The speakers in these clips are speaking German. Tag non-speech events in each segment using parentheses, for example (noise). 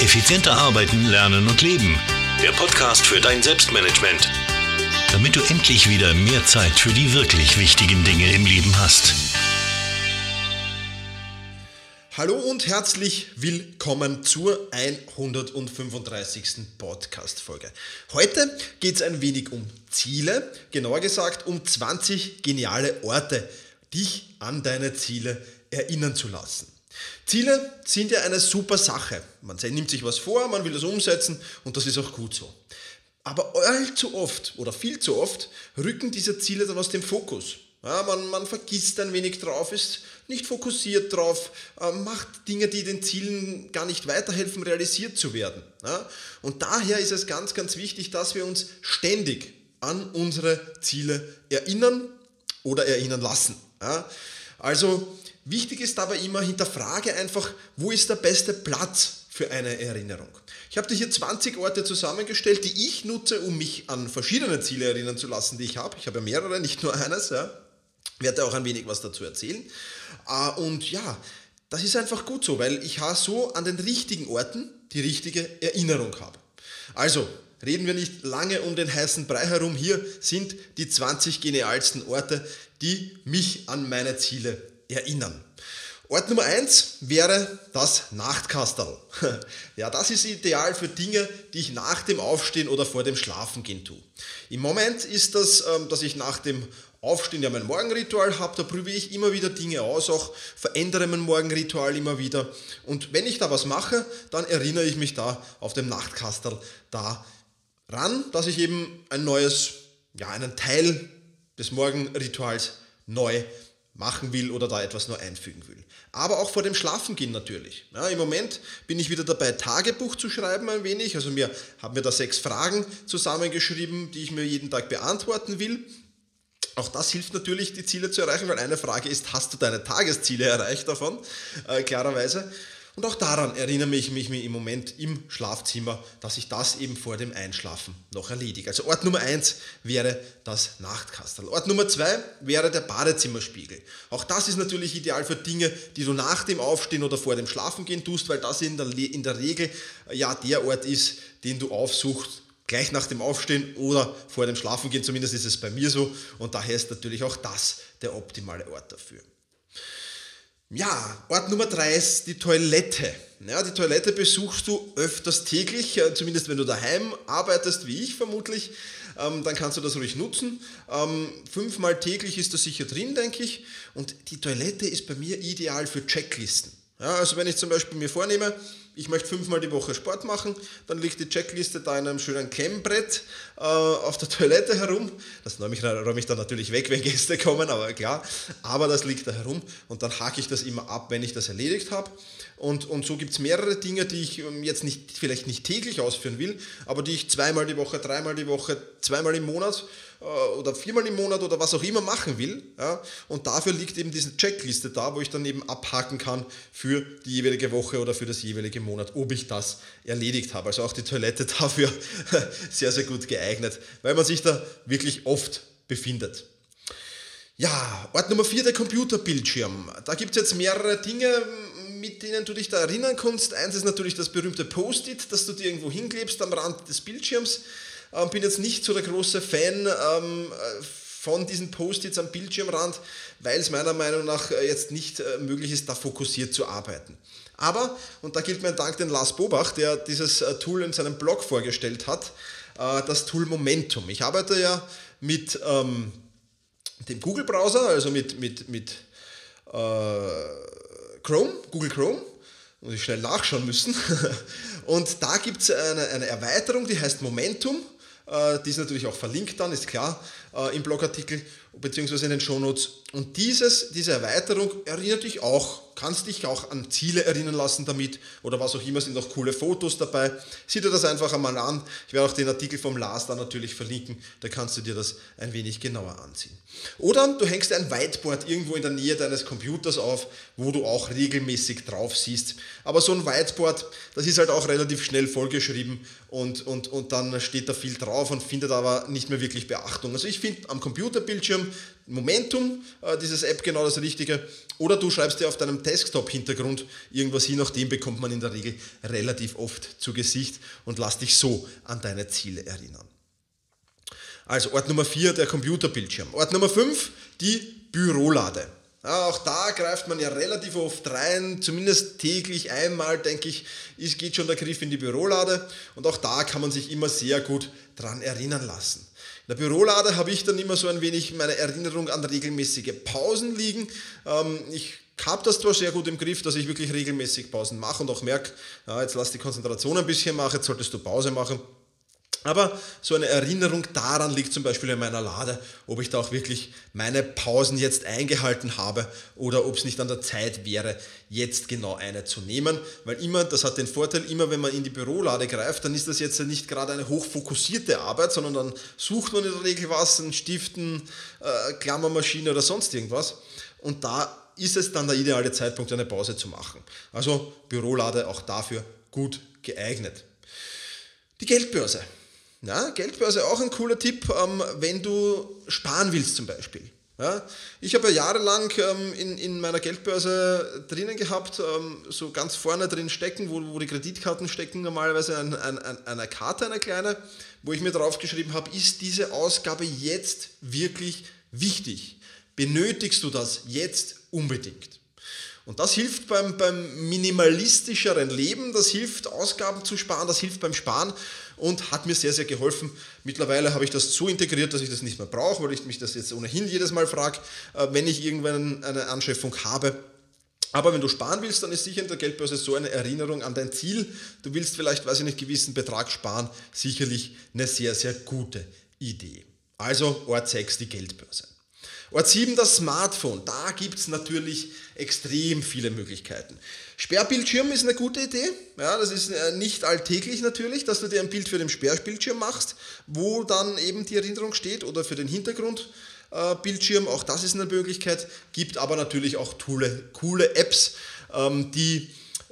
Effizienter arbeiten, lernen und leben. Der Podcast für dein Selbstmanagement. Damit du endlich wieder mehr Zeit für die wirklich wichtigen Dinge im Leben hast. Hallo und herzlich willkommen zur 135. Podcast-Folge. Heute geht es ein wenig um Ziele, genauer gesagt um 20 geniale Orte, dich an deine Ziele erinnern zu lassen. Ziele sind ja eine super Sache. Man nimmt sich was vor, man will das umsetzen und das ist auch gut so. Aber allzu oft oder viel zu oft rücken diese Ziele dann aus dem Fokus. Ja, man, man vergisst ein wenig drauf, ist nicht fokussiert drauf, äh, macht Dinge, die den Zielen gar nicht weiterhelfen, realisiert zu werden. Ja? Und daher ist es ganz, ganz wichtig, dass wir uns ständig an unsere Ziele erinnern oder erinnern lassen. Ja? Also wichtig ist dabei immer, hinterfrage einfach, wo ist der beste Platz für eine Erinnerung. Ich habe dir hier 20 Orte zusammengestellt, die ich nutze, um mich an verschiedene Ziele erinnern zu lassen, die ich habe. Ich habe ja mehrere, nicht nur eines. Ja. Werde auch ein wenig was dazu erzählen. Ah, und ja, das ist einfach gut so, weil ich so an den richtigen Orten die richtige Erinnerung habe. Also, reden wir nicht lange um den heißen Brei herum. Hier sind die 20 genialsten Orte, die mich an meine Ziele erinnern. Ort Nummer 1 wäre das Nachtkastel. (laughs) Ja, das ist ideal für Dinge, die ich nach dem Aufstehen oder vor dem Schlafengehen tue. Im Moment ist das, ähm, dass ich nach dem Aufstehen ja mein Morgenritual habe, da probiere ich immer wieder Dinge aus, auch verändere mein Morgenritual immer wieder. Und wenn ich da was mache, dann erinnere ich mich da auf dem Nachtkastel da ran, dass ich eben ein neues, ja, einen Teil des Morgenrituals neu machen will oder da etwas nur einfügen will. Aber auch vor dem Schlafengehen natürlich. Ja, Im Moment bin ich wieder dabei, Tagebuch zu schreiben ein wenig. Also mir haben mir da sechs Fragen zusammengeschrieben, die ich mir jeden Tag beantworten will. Auch das hilft natürlich, die Ziele zu erreichen, weil eine Frage ist, hast du deine Tagesziele erreicht davon? Äh, klarerweise. Und auch daran erinnere ich mich im Moment im Schlafzimmer, dass ich das eben vor dem Einschlafen noch erledige. Also Ort Nummer 1 wäre das Nachtkastel. Ort Nummer 2 wäre der Badezimmerspiegel. Auch das ist natürlich ideal für Dinge, die du nach dem Aufstehen oder vor dem Schlafengehen tust, weil das in der, in der Regel ja der Ort ist, den du aufsuchst, gleich nach dem Aufstehen oder vor dem Schlafengehen. Zumindest ist es bei mir so. Und daher ist natürlich auch das der optimale Ort dafür. Ja, Ort Nummer drei ist die Toilette. Ja, die Toilette besuchst du öfters täglich, äh, zumindest wenn du daheim arbeitest, wie ich vermutlich. Ähm, dann kannst du das ruhig nutzen. Ähm, fünfmal täglich ist das sicher drin, denke ich. Und die Toilette ist bei mir ideal für Checklisten. Ja, also wenn ich zum Beispiel mir vornehme, ich möchte fünfmal die Woche Sport machen, dann liegt die Checkliste da in einem schönen Klemmbrett äh, auf der Toilette herum. Das räume ich, räume ich dann natürlich weg, wenn Gäste kommen, aber klar. Aber das liegt da herum und dann hake ich das immer ab, wenn ich das erledigt habe. Und, und so gibt es mehrere Dinge, die ich ähm, jetzt nicht, vielleicht nicht täglich ausführen will, aber die ich zweimal die Woche, dreimal die Woche, zweimal im Monat oder viermal im Monat oder was auch immer machen will. Ja? Und dafür liegt eben diese Checkliste da, wo ich dann eben abhaken kann für die jeweilige Woche oder für das jeweilige Monat, ob ich das erledigt habe. Also auch die Toilette (laughs) dafür sehr, sehr gut geeignet, weil man sich da wirklich oft befindet. Ja, Ort Nummer 4, der Computerbildschirm. Da gibt es jetzt mehrere Dinge, mit denen du dich da erinnern kannst. Eins ist natürlich das berühmte Post-it, das du dir irgendwo hinklebst am Rand des Bildschirms. Ähm, bin jetzt nicht so der große Fan ähm, von diesen Post-its am Bildschirmrand, weil es meiner Meinung nach äh, jetzt nicht äh, möglich ist, da fokussiert zu arbeiten. Aber, und da gilt mein Dank den Lars Bobach, der dieses äh, Tool in seinem Blog vorgestellt hat, äh, das Tool Momentum. Ich arbeite ja mit ähm, dem Google-Browser, also mit, mit, mit äh, Chrome, Google Chrome, muss ich schnell nachschauen müssen. (laughs) Und da gibt es eine, eine Erweiterung, die heißt Momentum. Äh, die ist natürlich auch verlinkt dann, ist klar, äh, im Blogartikel bzw. in den Shownotes. Und dieses, diese Erweiterung erinnert dich auch kannst dich auch an Ziele erinnern lassen damit oder was auch immer, sind auch coole Fotos dabei. Sieh dir das einfach einmal an. Ich werde auch den Artikel vom Lars da natürlich verlinken, da kannst du dir das ein wenig genauer ansehen. Oder du hängst ein Whiteboard irgendwo in der Nähe deines Computers auf, wo du auch regelmäßig drauf siehst. Aber so ein Whiteboard, das ist halt auch relativ schnell vollgeschrieben und, und, und dann steht da viel drauf und findet aber nicht mehr wirklich Beachtung. Also ich finde am Computerbildschirm Momentum, dieses App genau das Richtige. Oder du schreibst dir auf deinem Desktop-Hintergrund irgendwas hin, nach dem bekommt man in der Regel relativ oft zu Gesicht und lass dich so an deine Ziele erinnern. Also Ort Nummer 4, der Computerbildschirm. Ort Nummer 5, die Bürolade. Auch da greift man ja relativ oft rein, zumindest täglich einmal, denke ich, ist, geht schon der Griff in die Bürolade und auch da kann man sich immer sehr gut dran erinnern lassen. In der Bürolade habe ich dann immer so ein wenig meine Erinnerung an regelmäßige Pausen liegen. Ähm, ich habe das zwar sehr gut im Griff, dass ich wirklich regelmäßig Pausen mache und auch merke, jetzt lass die Konzentration ein bisschen machen, jetzt solltest du Pause machen. Aber so eine Erinnerung daran liegt zum Beispiel in meiner Lade, ob ich da auch wirklich meine Pausen jetzt eingehalten habe oder ob es nicht an der Zeit wäre, jetzt genau eine zu nehmen. Weil immer, das hat den Vorteil, immer wenn man in die Bürolade greift, dann ist das jetzt nicht gerade eine hochfokussierte Arbeit, sondern dann sucht man in der Regel was, einen Stiften, äh, Klammermaschine oder sonst irgendwas. Und da ist es dann der ideale Zeitpunkt, eine Pause zu machen. Also Bürolade auch dafür gut geeignet. Die Geldbörse. Ja, Geldbörse auch ein cooler Tipp, ähm, wenn du sparen willst zum Beispiel. Ja, ich habe ja jahrelang ähm, in, in meiner Geldbörse drinnen gehabt, ähm, so ganz vorne drin stecken, wo, wo die Kreditkarten stecken, normalerweise ein, ein, ein, eine Karte, eine kleine, wo ich mir draufgeschrieben habe, ist diese Ausgabe jetzt wirklich wichtig? Benötigst du das jetzt unbedingt? Und das hilft beim, beim minimalistischeren Leben, das hilft Ausgaben zu sparen, das hilft beim Sparen und hat mir sehr, sehr geholfen. Mittlerweile habe ich das so integriert, dass ich das nicht mehr brauche, weil ich mich das jetzt ohnehin jedes Mal frage, äh, wenn ich irgendwann eine Anschaffung habe. Aber wenn du sparen willst, dann ist sicher in der Geldbörse so eine Erinnerung an dein Ziel. Du willst vielleicht, weiß ich nicht, gewissen Betrag sparen, sicherlich eine sehr, sehr gute Idee. Also Ort 6, die Geldbörse. Ort 7, das Smartphone. Da gibt es natürlich extrem viele Möglichkeiten. Sperrbildschirm ist eine gute Idee. Ja, das ist äh, nicht alltäglich natürlich, dass du dir ein Bild für den Sperrbildschirm machst, wo dann eben die Erinnerung steht oder für den Hintergrundbildschirm. Auch das ist eine Möglichkeit. Gibt aber natürlich auch coole, coole Apps, ähm, die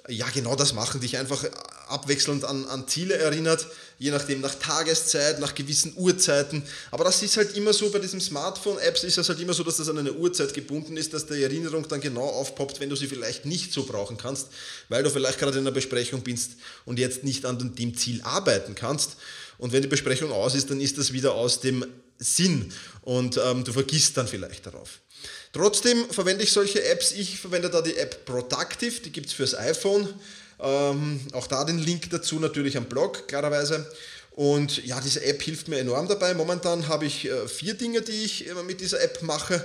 ja genau das machen, dich einfach abwechselnd an, an Ziele erinnert je nachdem nach Tageszeit, nach gewissen Uhrzeiten. Aber das ist halt immer so, bei diesen Smartphone-Apps ist es halt immer so, dass das an eine Uhrzeit gebunden ist, dass die Erinnerung dann genau aufpoppt, wenn du sie vielleicht nicht so brauchen kannst, weil du vielleicht gerade in einer Besprechung bist und jetzt nicht an dem Ziel arbeiten kannst. Und wenn die Besprechung aus ist, dann ist das wieder aus dem Sinn und ähm, du vergisst dann vielleicht darauf. Trotzdem verwende ich solche Apps. Ich verwende da die App Productive, die gibt es fürs iPhone. Ähm, auch da den Link dazu natürlich am Blog, klarerweise. Und ja, diese App hilft mir enorm dabei. Momentan habe ich äh, vier Dinge, die ich mit dieser App mache,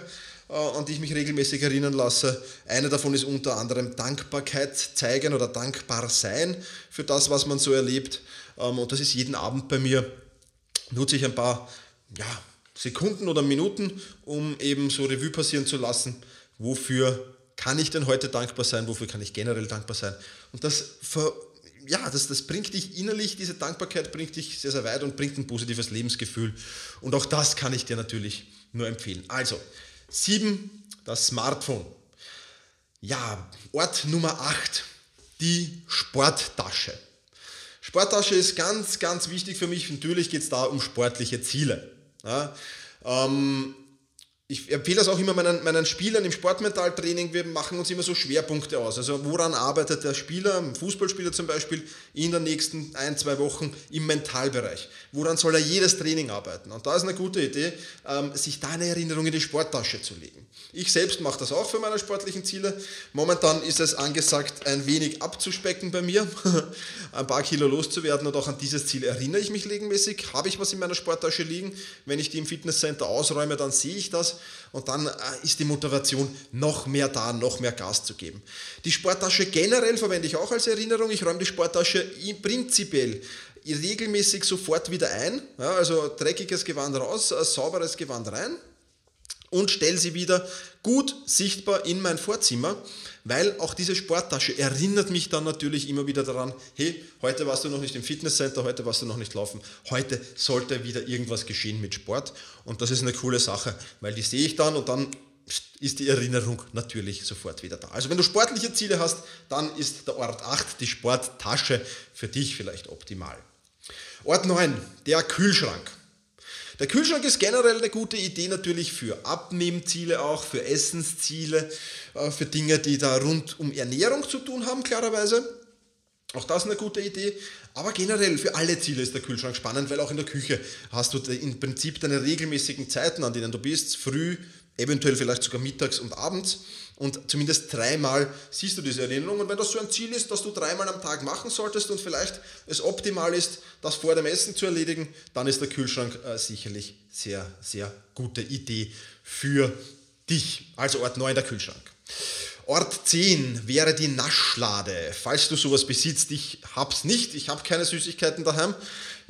äh, an die ich mich regelmäßig erinnern lasse. Eine davon ist unter anderem Dankbarkeit zeigen oder dankbar sein für das, was man so erlebt. Ähm, und das ist jeden Abend bei mir. Nutze ich ein paar ja, Sekunden oder Minuten, um eben so Revue passieren zu lassen, wofür kann ich denn heute dankbar sein, wofür kann ich generell dankbar sein. Und das, ja, das, das bringt dich innerlich, diese Dankbarkeit bringt dich sehr, sehr weit und bringt ein positives Lebensgefühl. Und auch das kann ich dir natürlich nur empfehlen. Also, sieben, das Smartphone. Ja, Ort Nummer acht, die Sporttasche. Sporttasche ist ganz, ganz wichtig für mich. Natürlich geht es da um sportliche Ziele. Ja, ähm, ich empfehle das auch immer meinen, meinen Spielern im Sportmentaltraining. Wir machen uns immer so Schwerpunkte aus. Also woran arbeitet der Spieler, ein Fußballspieler zum Beispiel, in den nächsten ein, zwei Wochen im Mentalbereich? Woran soll er jedes Training arbeiten? Und da ist eine gute Idee, ähm, sich da eine Erinnerung in die Sporttasche zu legen. Ich selbst mache das auch für meine sportlichen Ziele. Momentan ist es angesagt, ein wenig abzuspecken bei mir, (laughs) ein paar Kilo loszuwerden und auch an dieses Ziel erinnere ich mich regelmäßig. Habe ich was in meiner Sporttasche liegen? Wenn ich die im Fitnesscenter ausräume, dann sehe ich das und dann äh, ist die Motivation noch mehr da, noch mehr Gas zu geben. Die Sporttasche generell verwende ich auch als Erinnerung. Ich räume die Sporttasche prinzipiell regelmäßig sofort wieder ein. Ja, also dreckiges Gewand raus, äh, sauberes Gewand rein und stelle sie wieder gut sichtbar in mein Vorzimmer, weil auch diese Sporttasche erinnert mich dann natürlich immer wieder daran, hey, heute warst du noch nicht im Fitnesscenter, heute warst du noch nicht laufen, heute sollte wieder irgendwas geschehen mit Sport und das ist eine coole Sache, weil die sehe ich dann und dann ist die Erinnerung natürlich sofort wieder da. Also wenn du sportliche Ziele hast, dann ist der Ort 8, die Sporttasche, für dich vielleicht optimal. Ort 9, der Kühlschrank. Der Kühlschrank ist generell eine gute Idee natürlich für Abnehmziele auch, für Essensziele, äh, für Dinge, die da rund um Ernährung zu tun haben, klarerweise. Auch das ist eine gute Idee. Aber generell für alle Ziele ist der Kühlschrank spannend, weil auch in der Küche hast du im Prinzip deine regelmäßigen Zeiten, an denen du bist, früh, eventuell vielleicht sogar mittags und abends. Und zumindest dreimal siehst du diese Erinnerung. Und wenn das so ein Ziel ist, dass du dreimal am Tag machen solltest und vielleicht es optimal ist, das vor dem Essen zu erledigen, dann ist der Kühlschrank äh, sicherlich sehr, sehr gute Idee für dich. Also Ort 9 der Kühlschrank. Ort 10 wäre die Naschlade. Falls du sowas besitzt, ich hab's nicht, ich habe keine Süßigkeiten daheim.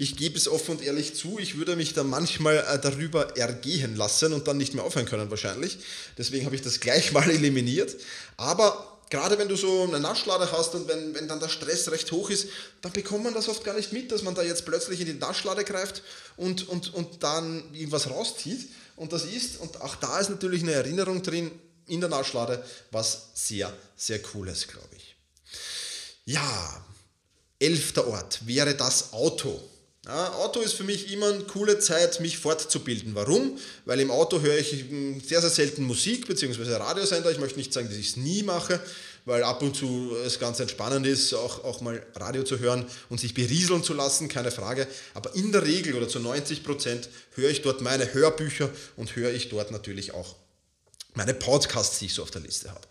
Ich gebe es offen und ehrlich zu, ich würde mich da manchmal äh, darüber ergehen lassen und dann nicht mehr aufhören können wahrscheinlich. Deswegen habe ich das gleich mal eliminiert. Aber gerade wenn du so eine Naschlade hast und wenn, wenn dann der Stress recht hoch ist, dann bekommt man das oft gar nicht mit, dass man da jetzt plötzlich in die Naschlade greift und, und, und dann irgendwas rauszieht und das ist. Und auch da ist natürlich eine Erinnerung drin, in der Naschlade, was sehr, sehr cool ist, glaube ich. Ja, elfter Ort wäre das Auto. Ja, Auto ist für mich immer eine coole Zeit, mich fortzubilden. Warum? Weil im Auto höre ich hm, sehr, sehr selten Musik bzw. Radiosender. Ich möchte nicht sagen, dass ich es nie mache, weil ab und zu es ganz entspannend ist, auch, auch mal Radio zu hören und sich berieseln zu lassen, keine Frage. Aber in der Regel oder zu 90 Prozent höre ich dort meine Hörbücher und höre ich dort natürlich auch meine Podcasts, die ich so auf der Liste habe.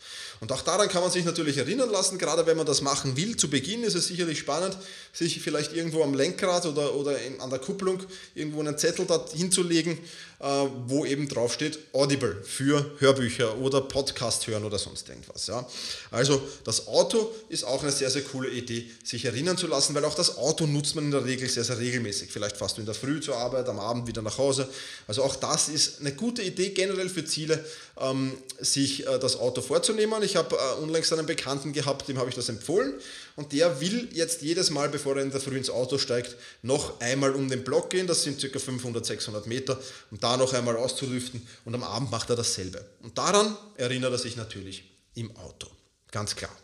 Und auch daran kann man sich natürlich erinnern lassen, gerade wenn man das machen will. Zu Beginn ist es sicherlich spannend, sich vielleicht irgendwo am Lenkrad oder, oder an der Kupplung irgendwo einen Zettel da hinzulegen, äh, wo eben draufsteht Audible für Hörbücher oder Podcast hören oder sonst irgendwas. Ja. Also das Auto ist auch eine sehr, sehr coole Idee, sich erinnern zu lassen, weil auch das Auto nutzt man in der Regel sehr, sehr regelmäßig. Vielleicht du in der Früh zur Arbeit, am Abend wieder nach Hause. Also auch das ist eine gute Idee generell für Ziele, ähm, sich äh, das Auto vorzunehmen. Ich habe äh, unlängst einen Bekannten gehabt, dem habe ich das empfohlen und der will jetzt jedes Mal, bevor er in der Früh ins Auto steigt, noch einmal um den Block gehen, das sind ca. 500, 600 Meter, um da noch einmal auszulüften und am Abend macht er dasselbe. Und daran erinnert er sich natürlich im Auto, ganz klar.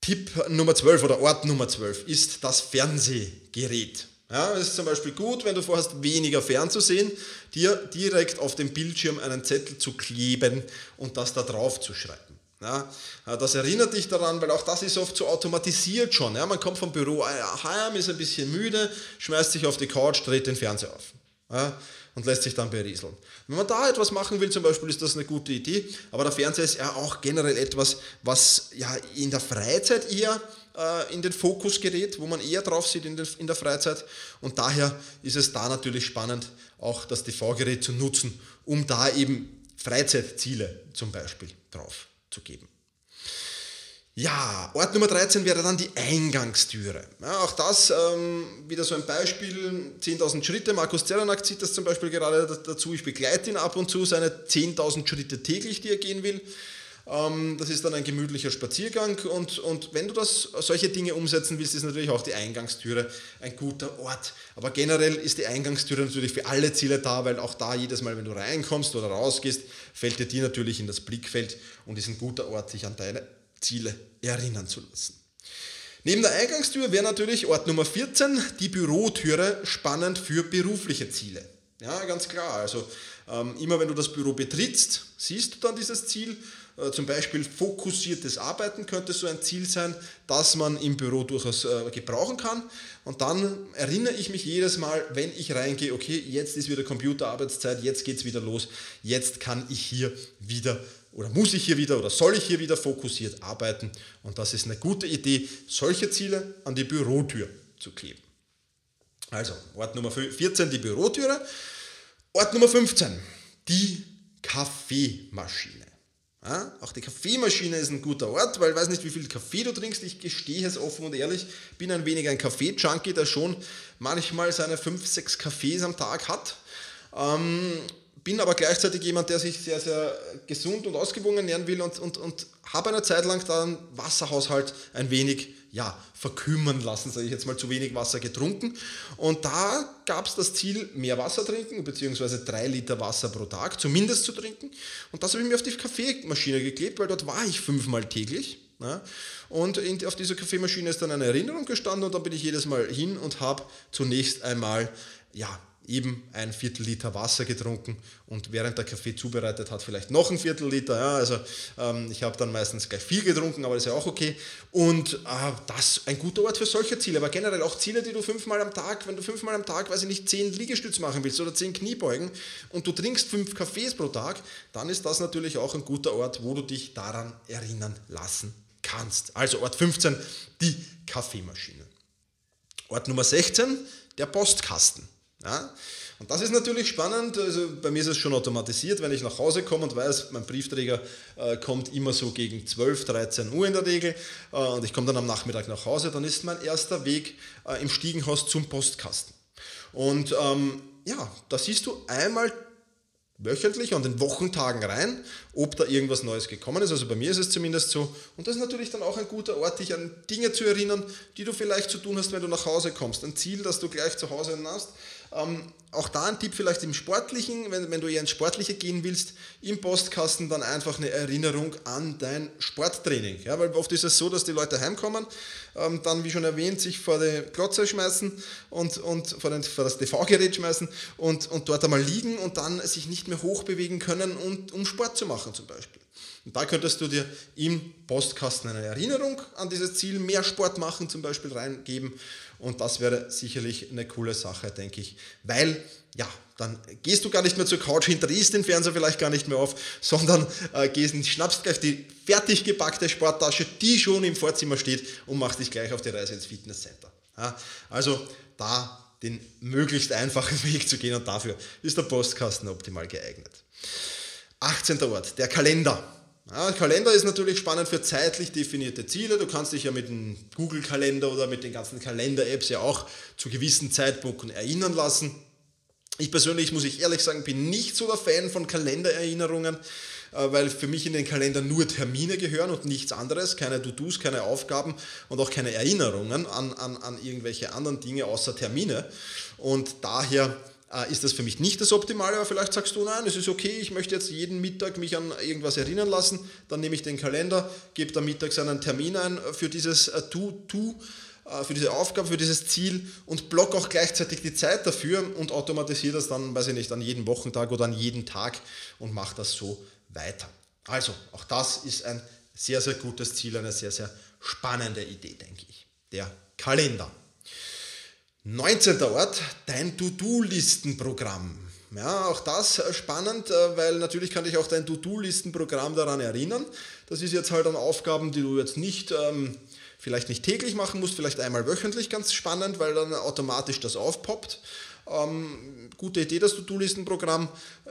Tipp Nummer 12 oder Ort Nummer 12 ist das Fernsehgerät. Ja, es ist zum Beispiel gut, wenn du vorhast, weniger fernzusehen, dir direkt auf dem Bildschirm einen Zettel zu kleben und das da drauf zu schreiben. Ja, das erinnert dich daran, weil auch das ist oft so automatisiert schon. Ja, man kommt vom Büro heim, ist ein bisschen müde, schmeißt sich auf die Couch, dreht den Fernseher auf ja, und lässt sich dann berieseln. Wenn man da etwas machen will, zum Beispiel, ist das eine gute Idee, aber der Fernseher ist ja auch generell etwas, was ja in der Freizeit eher äh, in den Fokus gerät, wo man eher drauf sieht in, den, in der Freizeit. Und daher ist es da natürlich spannend, auch das TV-Gerät zu nutzen, um da eben Freizeitziele zum Beispiel drauf zu geben. Ja, Ort Nummer 13 wäre dann die Eingangstüre. Ja, auch das ähm, wieder so ein Beispiel, 10.000 Schritte. Markus Zeranak zieht das zum Beispiel gerade dazu. Ich begleite ihn ab und zu, seine 10.000 Schritte täglich, die er gehen will. Ähm, das ist dann ein gemütlicher Spaziergang und, und wenn du das, solche Dinge umsetzen willst, ist natürlich auch die Eingangstüre ein guter Ort. Aber generell ist die Eingangstüre natürlich für alle Ziele da, weil auch da jedes Mal, wenn du reinkommst oder rausgehst, fällt dir die natürlich in das Blickfeld und ist ein guter Ort, sich an deine Ziele erinnern zu lassen. Neben der Eingangstür wäre natürlich Ort Nummer 14 die Bürotüre spannend für berufliche Ziele. Ja, ganz klar. Also ähm, immer wenn du das Büro betrittst, siehst du dann dieses Ziel zum Beispiel fokussiertes Arbeiten könnte so ein Ziel sein, das man im Büro durchaus äh, gebrauchen kann. Und dann erinnere ich mich jedes Mal, wenn ich reingehe, okay, jetzt ist wieder Computerarbeitszeit, jetzt geht es wieder los, jetzt kann ich hier wieder oder muss ich hier wieder oder soll ich hier wieder fokussiert arbeiten. Und das ist eine gute Idee, solche Ziele an die Bürotür zu kleben. Also, Ort Nummer 14, die Bürotüre. Ort Nummer 15, die Kaffeemaschine. Ja, auch die Kaffeemaschine ist ein guter Ort, weil ich weiß nicht, wie viel Kaffee du trinkst. Ich gestehe es offen und ehrlich, bin ein wenig ein Kaffee-Junkie, der schon manchmal seine 5, 6 Kaffees am Tag hat. Ähm, bin aber gleichzeitig jemand, der sich sehr, sehr gesund und ausgewogen ernähren will und, und, und habe eine Zeit lang dann Wasserhaushalt ein wenig ja, verkümmern lassen, sage ich jetzt mal, zu wenig Wasser getrunken. Und da gab es das Ziel, mehr Wasser trinken, beziehungsweise drei Liter Wasser pro Tag zumindest zu trinken. Und das habe ich mir auf die Kaffeemaschine geklebt, weil dort war ich fünfmal täglich. Ja. Und in, auf dieser Kaffeemaschine ist dann eine Erinnerung gestanden und dann bin ich jedes Mal hin und habe zunächst einmal ja, eben ein Viertel Liter Wasser getrunken und während der Kaffee zubereitet hat, vielleicht noch ein Viertel Liter. Ja, also ähm, ich habe dann meistens gleich viel getrunken, aber das ist ja auch okay. Und äh, das ein guter Ort für solche Ziele, aber generell auch Ziele, die du fünfmal am Tag, wenn du fünfmal am Tag, weiß ich nicht, zehn Liegestütz machen willst oder zehn Kniebeugen und du trinkst fünf Kaffees pro Tag, dann ist das natürlich auch ein guter Ort, wo du dich daran erinnern lassen kannst. Also Ort 15, die Kaffeemaschine. Ort Nummer 16, der Postkasten. Ja? Und das ist natürlich spannend. Also bei mir ist es schon automatisiert, wenn ich nach Hause komme und weiß, mein Briefträger äh, kommt immer so gegen 12, 13 Uhr in der Regel äh, und ich komme dann am Nachmittag nach Hause, dann ist mein erster Weg äh, im Stiegenhaus zum Postkasten. Und ähm, ja, da siehst du einmal wöchentlich an den Wochentagen rein, ob da irgendwas Neues gekommen ist. Also bei mir ist es zumindest so. Und das ist natürlich dann auch ein guter Ort, dich an Dinge zu erinnern, die du vielleicht zu tun hast, wenn du nach Hause kommst. Ein Ziel, das du gleich zu Hause hast. Ähm, auch da ein Tipp vielleicht im Sportlichen, wenn, wenn du eher ins Sportliche gehen willst, im Postkasten dann einfach eine Erinnerung an dein Sporttraining. Ja, weil oft ist es so, dass die Leute heimkommen, ähm, dann wie schon erwähnt, sich vor die Glotze schmeißen und, und vor, den, vor das TV-Gerät schmeißen und, und dort einmal liegen und dann sich nicht mehr hochbewegen können, und, um Sport zu machen zum Beispiel. Und da könntest du dir im Postkasten eine Erinnerung an dieses Ziel, mehr Sport machen zum Beispiel reingeben. Und das wäre sicherlich eine coole Sache, denke ich. Weil, ja, dann gehst du gar nicht mehr zur Couch, hinterriest den Fernseher vielleicht gar nicht mehr auf, sondern äh, gehst und schnappst gleich die fertig gepackte Sporttasche, die schon im Vorzimmer steht und machst dich gleich auf die Reise ins Fitnesscenter. Ja, also da den möglichst einfachen (laughs) Weg zu gehen und dafür ist der Postkasten optimal geeignet. 18. Ort, der Kalender. Ja, Kalender ist natürlich spannend für zeitlich definierte Ziele. Du kannst dich ja mit dem Google-Kalender oder mit den ganzen Kalender-Apps ja auch zu gewissen Zeitpunkten erinnern lassen. Ich persönlich, muss ich ehrlich sagen, bin nicht so der Fan von Kalendererinnerungen, äh, weil für mich in den Kalender nur Termine gehören und nichts anderes, keine To-Dos, keine Aufgaben und auch keine Erinnerungen an, an, an irgendwelche anderen Dinge außer Termine. Und daher ist das für mich nicht das Optimale, aber vielleicht sagst du, nein, es ist okay, ich möchte jetzt jeden Mittag mich an irgendwas erinnern lassen, dann nehme ich den Kalender, gebe da mittags einen Termin ein für dieses To-To, äh, für diese Aufgabe, für dieses Ziel und block auch gleichzeitig die Zeit dafür und automatisiere das dann, weiß ich nicht, an jeden Wochentag oder an jeden Tag und mache das so weiter. Also, auch das ist ein sehr, sehr gutes Ziel, eine sehr, sehr spannende Idee, denke ich. Der Kalender. 19. Ort, dein To-Do-Listenprogramm. Ja, auch das spannend, äh, weil natürlich kann dich auch dein To-Do-Listenprogramm daran erinnern. Das ist jetzt halt an Aufgaben, die du jetzt nicht, ähm, vielleicht nicht täglich machen musst, vielleicht einmal wöchentlich ganz spannend, weil dann automatisch das aufpoppt. Ähm, gute Idee, das To-Do-Listenprogramm.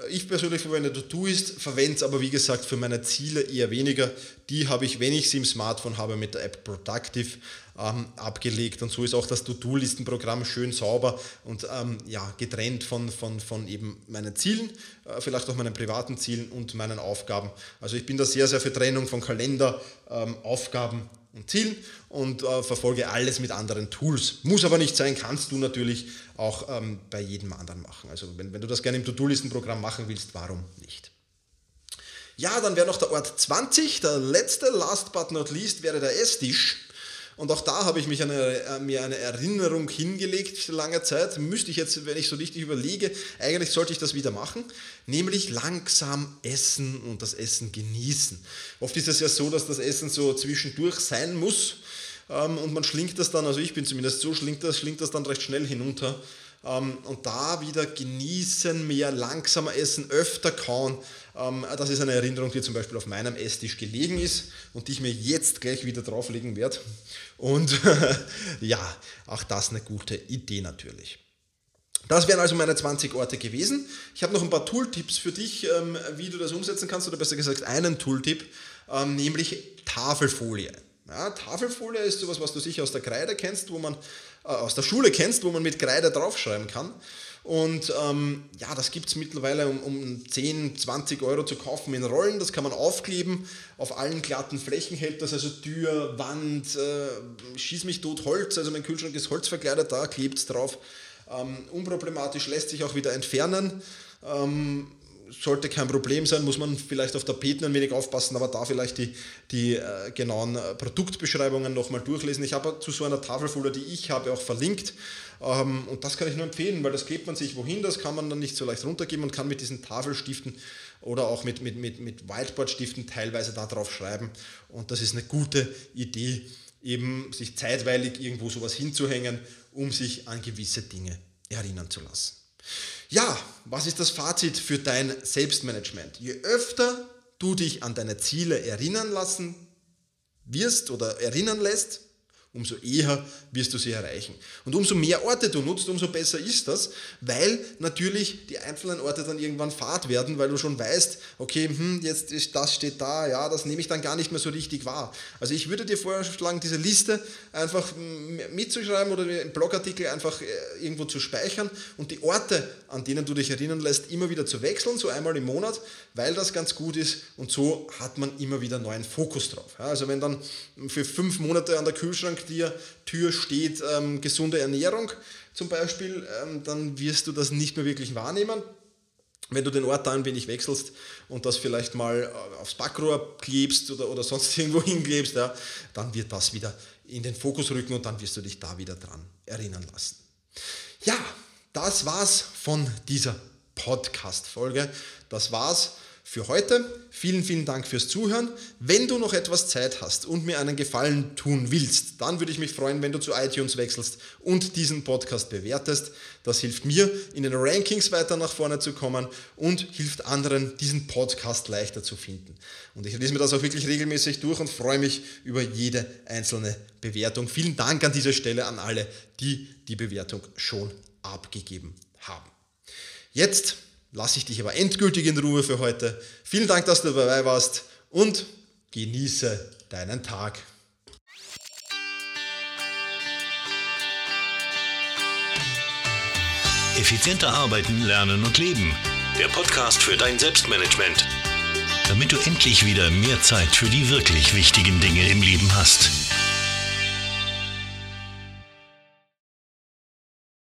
Ich persönlich verwende To-Do-Ist, verwende es aber wie gesagt für meine Ziele eher weniger. Die habe ich, wenn ich sie im Smartphone habe, mit der App Productive ähm, abgelegt. Und so ist auch das To-Do-Listenprogramm schön sauber und ähm, ja, getrennt von, von, von eben meinen Zielen, äh, vielleicht auch meinen privaten Zielen und meinen Aufgaben. Also ich bin da sehr, sehr für Trennung von Kalender, ähm, Aufgaben und Zielen und äh, verfolge alles mit anderen Tools. Muss aber nicht sein, kannst du natürlich auch ähm, bei jedem anderen machen. Also wenn, wenn du das gerne im To-Do-Listen-Programm machen willst, warum nicht? Ja, dann wäre noch der Ort 20, der letzte, last but not least, wäre der Esstisch. Und auch da habe ich mich eine, äh, mir eine Erinnerung hingelegt lange Zeit. Müsste ich jetzt, wenn ich so richtig überlege, eigentlich sollte ich das wieder machen, nämlich langsam essen und das Essen genießen. Oft ist es ja so, dass das Essen so zwischendurch sein muss ähm, und man schlingt das dann, also ich bin zumindest so, schlingt das, schlingt das dann recht schnell hinunter. Ähm, und da wieder genießen, mehr langsamer essen, öfter kauen. Ähm, das ist eine Erinnerung, die zum Beispiel auf meinem Esstisch gelegen ist und die ich mir jetzt gleich wieder drauflegen werde. Und (laughs) ja, auch das eine gute Idee natürlich. Das wären also meine 20 Orte gewesen. Ich habe noch ein paar Tooltips für dich, ähm, wie du das umsetzen kannst, oder besser gesagt einen Tooltip, nämlich Tafelfolie. Ja, Tafelfolie ist sowas, was du sicher aus der Kreide kennst, wo man äh, aus der Schule kennst, wo man mit Kreide draufschreiben kann. Und ähm, ja, das gibt es mittlerweile um, um 10, 20 Euro zu kaufen in Rollen. Das kann man aufkleben. Auf allen glatten Flächen hält das, also Tür, Wand, äh, schieß mich tot, Holz. Also mein Kühlschrank ist holzverkleidet, da klebt es drauf. Ähm, unproblematisch lässt sich auch wieder entfernen. Ähm, sollte kein Problem sein, muss man vielleicht auf Tapeten ein wenig aufpassen, aber da vielleicht die, die äh, genauen äh, Produktbeschreibungen nochmal durchlesen. Ich habe zu so einer Tafelfolie, die ich habe, auch verlinkt. Ähm, und das kann ich nur empfehlen, weil das klebt man sich wohin, das kann man dann nicht so leicht runtergeben und kann mit diesen Tafelstiften oder auch mit, mit, mit, mit Whiteboard-Stiften teilweise da drauf schreiben. Und das ist eine gute Idee, eben sich zeitweilig irgendwo sowas hinzuhängen, um sich an gewisse Dinge erinnern zu lassen. Ja, was ist das Fazit für dein Selbstmanagement? Je öfter du dich an deine Ziele erinnern lassen wirst oder erinnern lässt, umso eher wirst du sie erreichen. Und umso mehr Orte du nutzt, umso besser ist das, weil natürlich die einzelnen Orte dann irgendwann fad werden, weil du schon weißt, okay, hm, jetzt ist das steht da, ja, das nehme ich dann gar nicht mehr so richtig wahr. Also ich würde dir vorschlagen, diese Liste einfach mitzuschreiben oder im Blogartikel einfach äh, irgendwo zu speichern und die Orte, an denen du dich erinnern lässt, immer wieder zu wechseln, so einmal im Monat, weil das ganz gut ist und so hat man immer wieder neuen Fokus drauf. also wenn dann für fünf Monate an der Kühlschrank dir Tür steht ähm, gesunde Ernährung zum Beispiel, ähm, dann wirst du das nicht mehr wirklich wahrnehmen. Wenn du den Ort da ein wenig wechselst und das vielleicht mal äh, aufs Backrohr klebst oder, oder sonst (laughs) irgendwo hinklebst, ja, dann wird das wieder in den Fokus rücken und dann wirst du dich da wieder dran erinnern lassen. Ja, das war's von dieser Podcast-Folge. Das war's für heute. Vielen, vielen Dank fürs Zuhören. Wenn du noch etwas Zeit hast und mir einen Gefallen tun willst, dann würde ich mich freuen, wenn du zu iTunes wechselst und diesen Podcast bewertest. Das hilft mir, in den Rankings weiter nach vorne zu kommen und hilft anderen, diesen Podcast leichter zu finden. Und ich lese mir das auch wirklich regelmäßig durch und freue mich über jede einzelne Bewertung. Vielen Dank an dieser Stelle an alle, die die Bewertung schon abgegeben haben. Jetzt lasse ich dich aber endgültig in Ruhe für heute. Vielen Dank, dass du dabei warst und genieße deinen Tag. Effizienter arbeiten, lernen und leben. Der Podcast für dein Selbstmanagement. Damit du endlich wieder mehr Zeit für die wirklich wichtigen Dinge im Leben hast.